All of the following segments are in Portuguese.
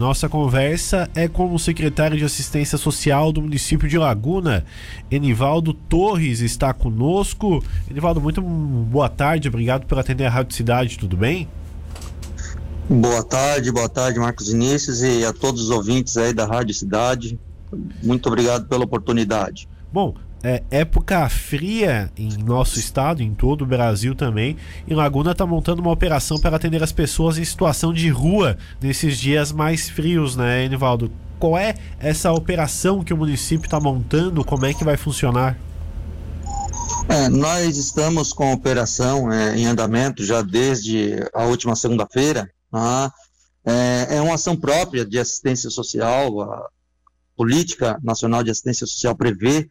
Nossa conversa é com o secretário de Assistência Social do município de Laguna, Enivaldo Torres, está conosco. Enivaldo, muito boa tarde, obrigado por atender a Rádio Cidade, tudo bem? Boa tarde, boa tarde, Marcos Inícios e a todos os ouvintes aí da Rádio Cidade. Muito obrigado pela oportunidade. Bom, é, época fria em nosso estado, em todo o Brasil também. E Laguna está montando uma operação para atender as pessoas em situação de rua nesses dias mais frios, né, Enivaldo? Qual é essa operação que o município está montando? Como é que vai funcionar? É, nós estamos com a operação é, em andamento já desde a última segunda-feira. Tá? É, é, uma ação própria de assistência social. A Política Nacional de Assistência Social prevê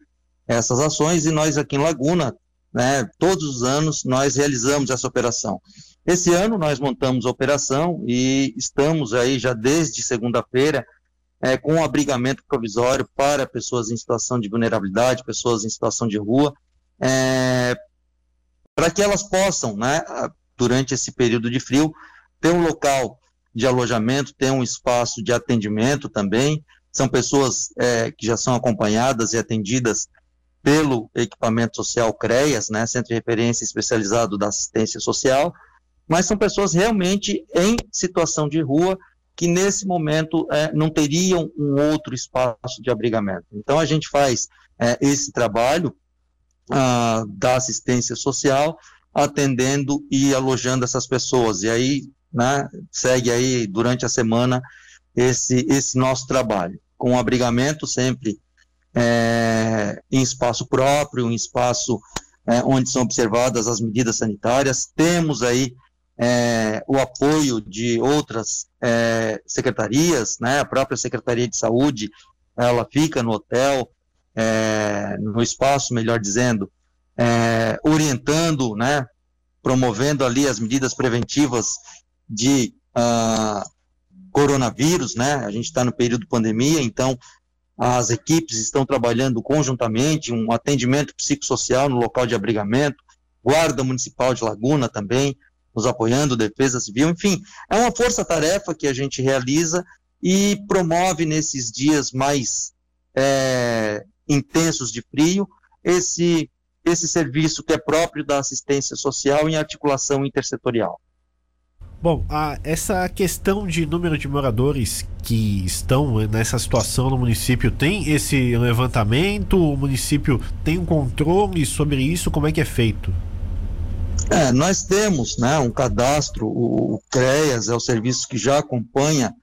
essas ações e nós aqui em Laguna, né, todos os anos nós realizamos essa operação. Esse ano nós montamos a operação e estamos aí já desde segunda-feira é, com um abrigamento provisório para pessoas em situação de vulnerabilidade, pessoas em situação de rua, é, para que elas possam, né, durante esse período de frio, ter um local de alojamento, ter um espaço de atendimento também. São pessoas é, que já são acompanhadas e atendidas pelo equipamento social CREAS, né, Centro de Referência Especializado da Assistência Social, mas são pessoas realmente em situação de rua que nesse momento é, não teriam um outro espaço de abrigamento. Então a gente faz é, esse trabalho ah, da assistência social, atendendo e alojando essas pessoas. E aí né, segue aí durante a semana esse, esse nosso trabalho, com abrigamento sempre é, em espaço próprio, em espaço é, onde são observadas as medidas sanitárias. Temos aí é, o apoio de outras é, secretarias, né? A própria Secretaria de Saúde, ela fica no hotel, é, no espaço, melhor dizendo, é, orientando, né? Promovendo ali as medidas preventivas de uh, coronavírus, né? A gente está no período de pandemia, então as equipes estão trabalhando conjuntamente, um atendimento psicossocial no local de abrigamento, Guarda Municipal de Laguna também, nos apoiando, Defesa Civil, enfim, é uma força-tarefa que a gente realiza e promove nesses dias mais é, intensos de frio esse, esse serviço que é próprio da assistência social em articulação intersetorial. Bom, a, essa questão de número de moradores que estão nessa situação no município tem esse levantamento? O município tem um controle sobre isso? Como é que é feito? É, nós temos né, um cadastro, o, o CREAS é o serviço que já acompanha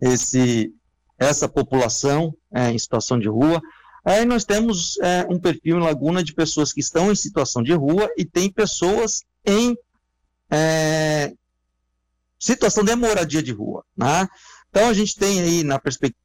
esse, essa população é, em situação de rua. Aí nós temos é, um perfil em Laguna de pessoas que estão em situação de rua e tem pessoas em é, situação de moradia de rua. Né? Então a gente tem aí na perspectiva.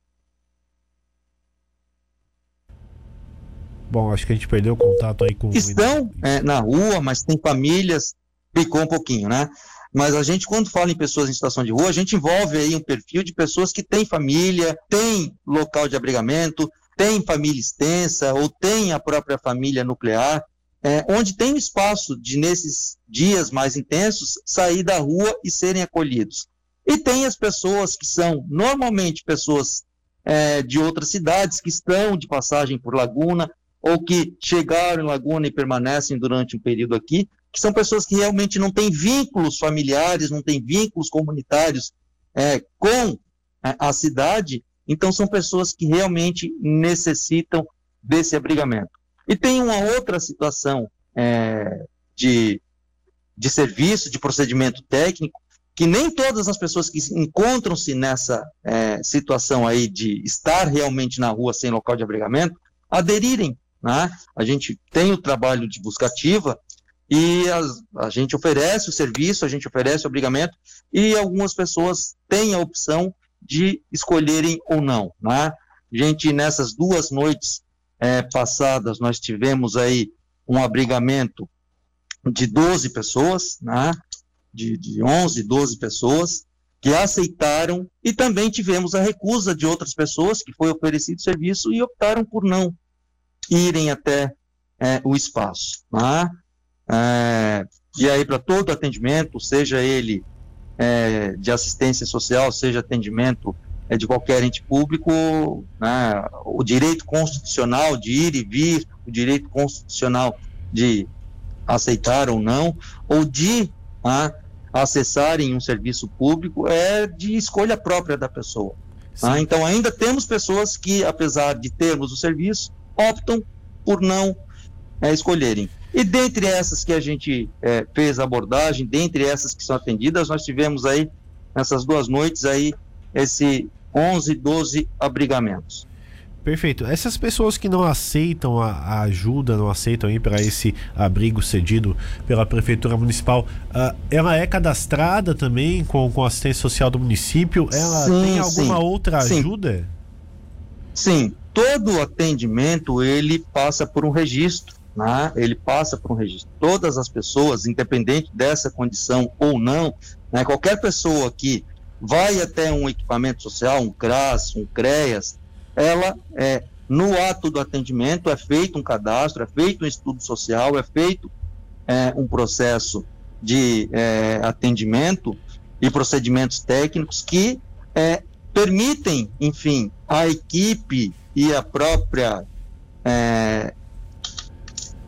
Bom, acho que a gente perdeu o contato aí com. Estão é, na rua, mas tem famílias, picou um pouquinho, né? Mas a gente, quando fala em pessoas em situação de rua, a gente envolve aí um perfil de pessoas que têm família, têm local de abrigamento, têm família extensa ou têm a própria família nuclear é, onde tem espaço de, nesses dias mais intensos, sair da rua e serem acolhidos. E tem as pessoas que são normalmente pessoas é, de outras cidades que estão de passagem por Laguna ou que chegaram em Laguna e permanecem durante um período aqui, que são pessoas que realmente não têm vínculos familiares, não têm vínculos comunitários é, com a cidade, então são pessoas que realmente necessitam desse abrigamento. E tem uma outra situação é, de, de serviço, de procedimento técnico, que nem todas as pessoas que encontram-se nessa é, situação aí de estar realmente na rua sem local de abrigamento, aderirem. Né? A gente tem o trabalho de busca ativa e a gente oferece o serviço, a gente oferece o abrigamento e algumas pessoas têm a opção de escolherem ou não. Né? Gente, nessas duas noites é, passadas, nós tivemos aí um abrigamento de 12 pessoas, né, de, de 11, 12 pessoas, que aceitaram, e também tivemos a recusa de outras pessoas que foi oferecido serviço e optaram por não irem até é, o espaço. Né? É, e aí, para todo atendimento, seja ele é, de assistência social, seja atendimento de qualquer ente público, né, o direito constitucional de ir e vir, o direito constitucional de aceitar ou não, ou de ah, acessarem um serviço público, é de escolha própria da pessoa. Ah, então, ainda temos pessoas que, apesar de termos o serviço, optam por não é, escolherem. E dentre essas que a gente é, fez a abordagem, dentre essas que são atendidas, nós tivemos aí, nessas duas noites aí, esse 11, 12 abrigamentos. Perfeito. Essas pessoas que não aceitam a, ajuda, não aceitam ir para esse abrigo cedido pela Prefeitura Municipal, uh, ela é cadastrada também com, com assistência social do município? Ela sim, tem alguma sim. outra ajuda? Sim. sim, todo atendimento ele passa por um registro, né? ele passa por um registro. Todas as pessoas, independente dessa condição ou não, né? qualquer pessoa que vai até um equipamento social, um CRAS, um CREAS, ela é no ato do atendimento é feito um cadastro, é feito um estudo social, é feito é, um processo de é, atendimento e procedimentos técnicos que é, permitem, enfim, a equipe e a própria é,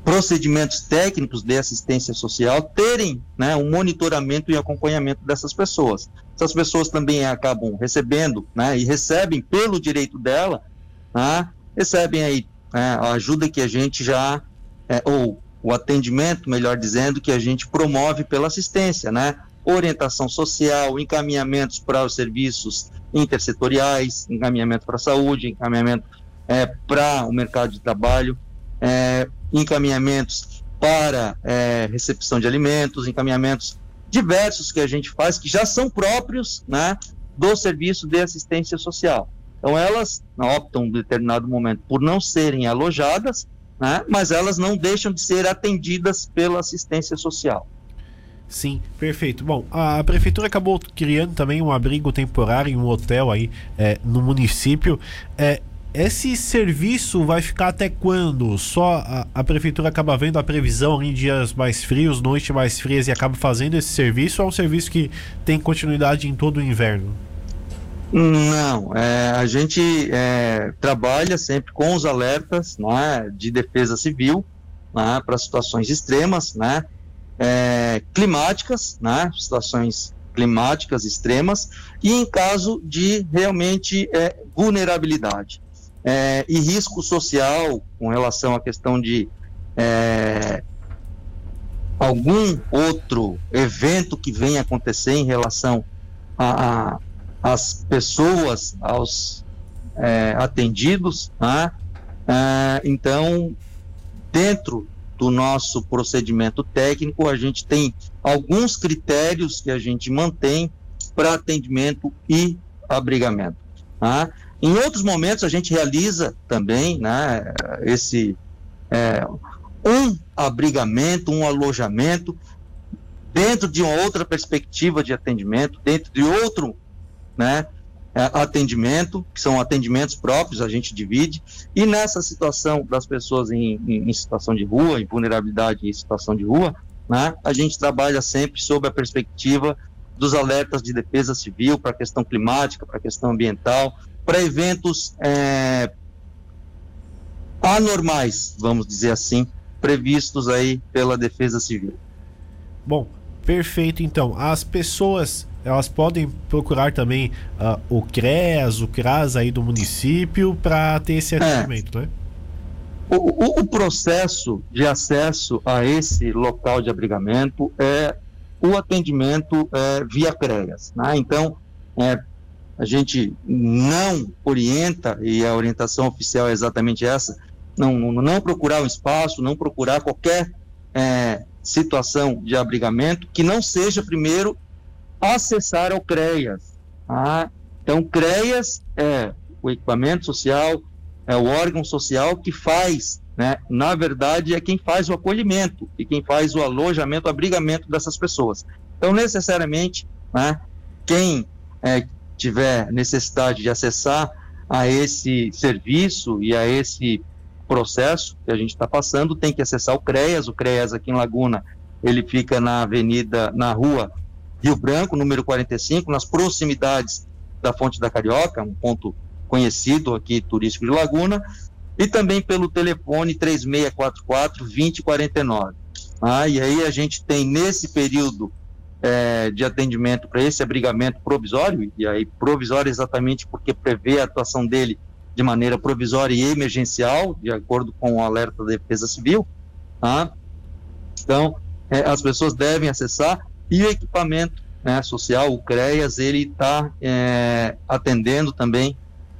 procedimentos técnicos de assistência social terem né, um monitoramento e acompanhamento dessas pessoas. Essas pessoas também acabam recebendo né, e recebem pelo direito dela, né, recebem aí né, a ajuda que a gente já, é, ou o atendimento, melhor dizendo, que a gente promove pela assistência, né? Orientação social, encaminhamentos para os serviços intersetoriais, encaminhamento para a saúde, encaminhamento é, para o mercado de trabalho, é, encaminhamentos para é, recepção de alimentos, encaminhamentos diversos que a gente faz, que já são próprios né, do serviço de assistência social. Então, elas optam em determinado momento por não serem alojadas, né, mas elas não deixam de ser atendidas pela assistência social. Sim, perfeito. Bom, a prefeitura acabou criando também um abrigo temporário, um hotel aí é, no município. É, esse serviço vai ficar até quando? Só a, a, prefeitura acaba vendo a previsão em dias mais frios, noites mais frias e acaba fazendo esse serviço ou é um serviço que tem continuidade em todo o inverno? Não, é, a gente é, trabalha sempre com os alertas né, de defesa civil né, para situações extremas, né, é, climáticas, né, situações climáticas extremas e em caso de realmente é, vulnerabilidade é, e risco social com relação à questão de é, algum outro evento que venha acontecer em relação às pessoas, aos é, atendidos, né? É, então, dentro do nosso procedimento técnico, a gente tem alguns critérios que a gente mantém para atendimento e abrigamento. Tá? Em outros momentos, a gente realiza também né, esse é, um abrigamento, um alojamento dentro de uma outra perspectiva de atendimento, dentro de outro né, é, atendimento, que são atendimentos próprios, a gente divide, e nessa situação das pessoas em, em, em situação de rua, em vulnerabilidade em situação de rua, né, a gente trabalha sempre sob a perspectiva dos alertas de defesa civil para a questão climática, para a questão ambiental, para eventos é, anormais, vamos dizer assim, previstos aí pela Defesa Civil. Bom, perfeito. Então, as pessoas elas podem procurar também uh, o CREAS, o CRAS aí do município para ter esse é. atendimento, é. né? O, o, o, processo de acesso a esse local de abrigamento é o atendimento é, via CREAS. Né? Então, é, a gente não orienta, e a orientação oficial é exatamente essa, não, não, procurar um espaço, não procurar qualquer é, situação de abrigamento que não seja primeiro acessar ao CREAS. Tá? Então, CREAS é o equipamento social, é o órgão social que faz, né, na verdade, é quem faz o acolhimento e quem faz o alojamento, o abrigamento dessas pessoas. Então, necessariamente, né, quem é, tiver necessidade de acessar a esse serviço e a esse processo que a gente está passando, tem que acessar o CREAS. O CREAS aqui em Laguna, ele fica na avenida, na rua Rio Branco, número 45, nas proximidades da Fonte da Carioca, um ponto conhecido aqui turístico de Laguna, e também pelo telefone 3644 2049. Ah, e aí a gente tem nesse período é, de atendimento para esse abrigamento provisório, e aí provisório exatamente porque prevê a atuação dele de maneira provisória e emergencial, de acordo com o alerta da Defesa Civil. Tá? Então, é, as pessoas devem acessar e o equipamento né, social, o CREAS, ele está é, atendendo também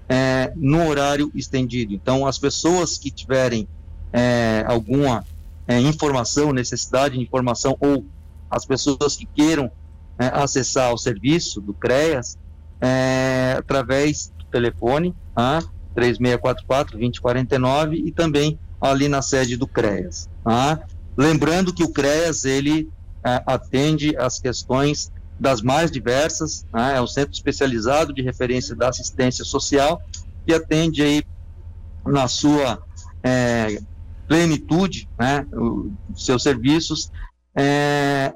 é, no horário estendido. Então, as pessoas que tiverem é, alguma é, informação, necessidade de informação, ou as pessoas que queiram é, acessar o serviço do CREAS, é, através do telefone, tá? 3644-2049, e também ali na sede do CREAS. Tá? Lembrando que o CREAS, ele é, atende as questões das mais diversas, né? é um centro especializado de referência da assistência social que atende aí na sua é, plenitude, né, os seus serviços, é,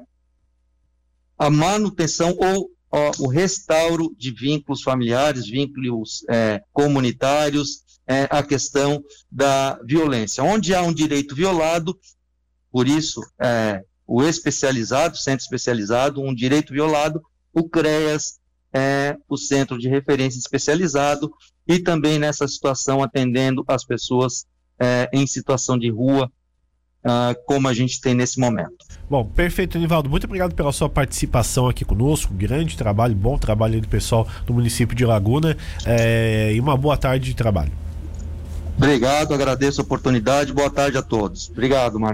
a manutenção ou ó, o restauro de vínculos familiares, vínculos é, comunitários, é, a questão da violência. Onde há um direito violado, por isso, é, o especializado, centro especializado, um direito violado, o CREAS é o centro de referência especializado e também nessa situação atendendo as pessoas é, em situação de rua, uh, como a gente tem nesse momento. Bom, perfeito, Nivaldo. Muito obrigado pela sua participação aqui conosco. Grande trabalho, bom trabalho aí do pessoal do município de Laguna é, e uma boa tarde de trabalho. Obrigado, agradeço a oportunidade. Boa tarde a todos. Obrigado, Marcos.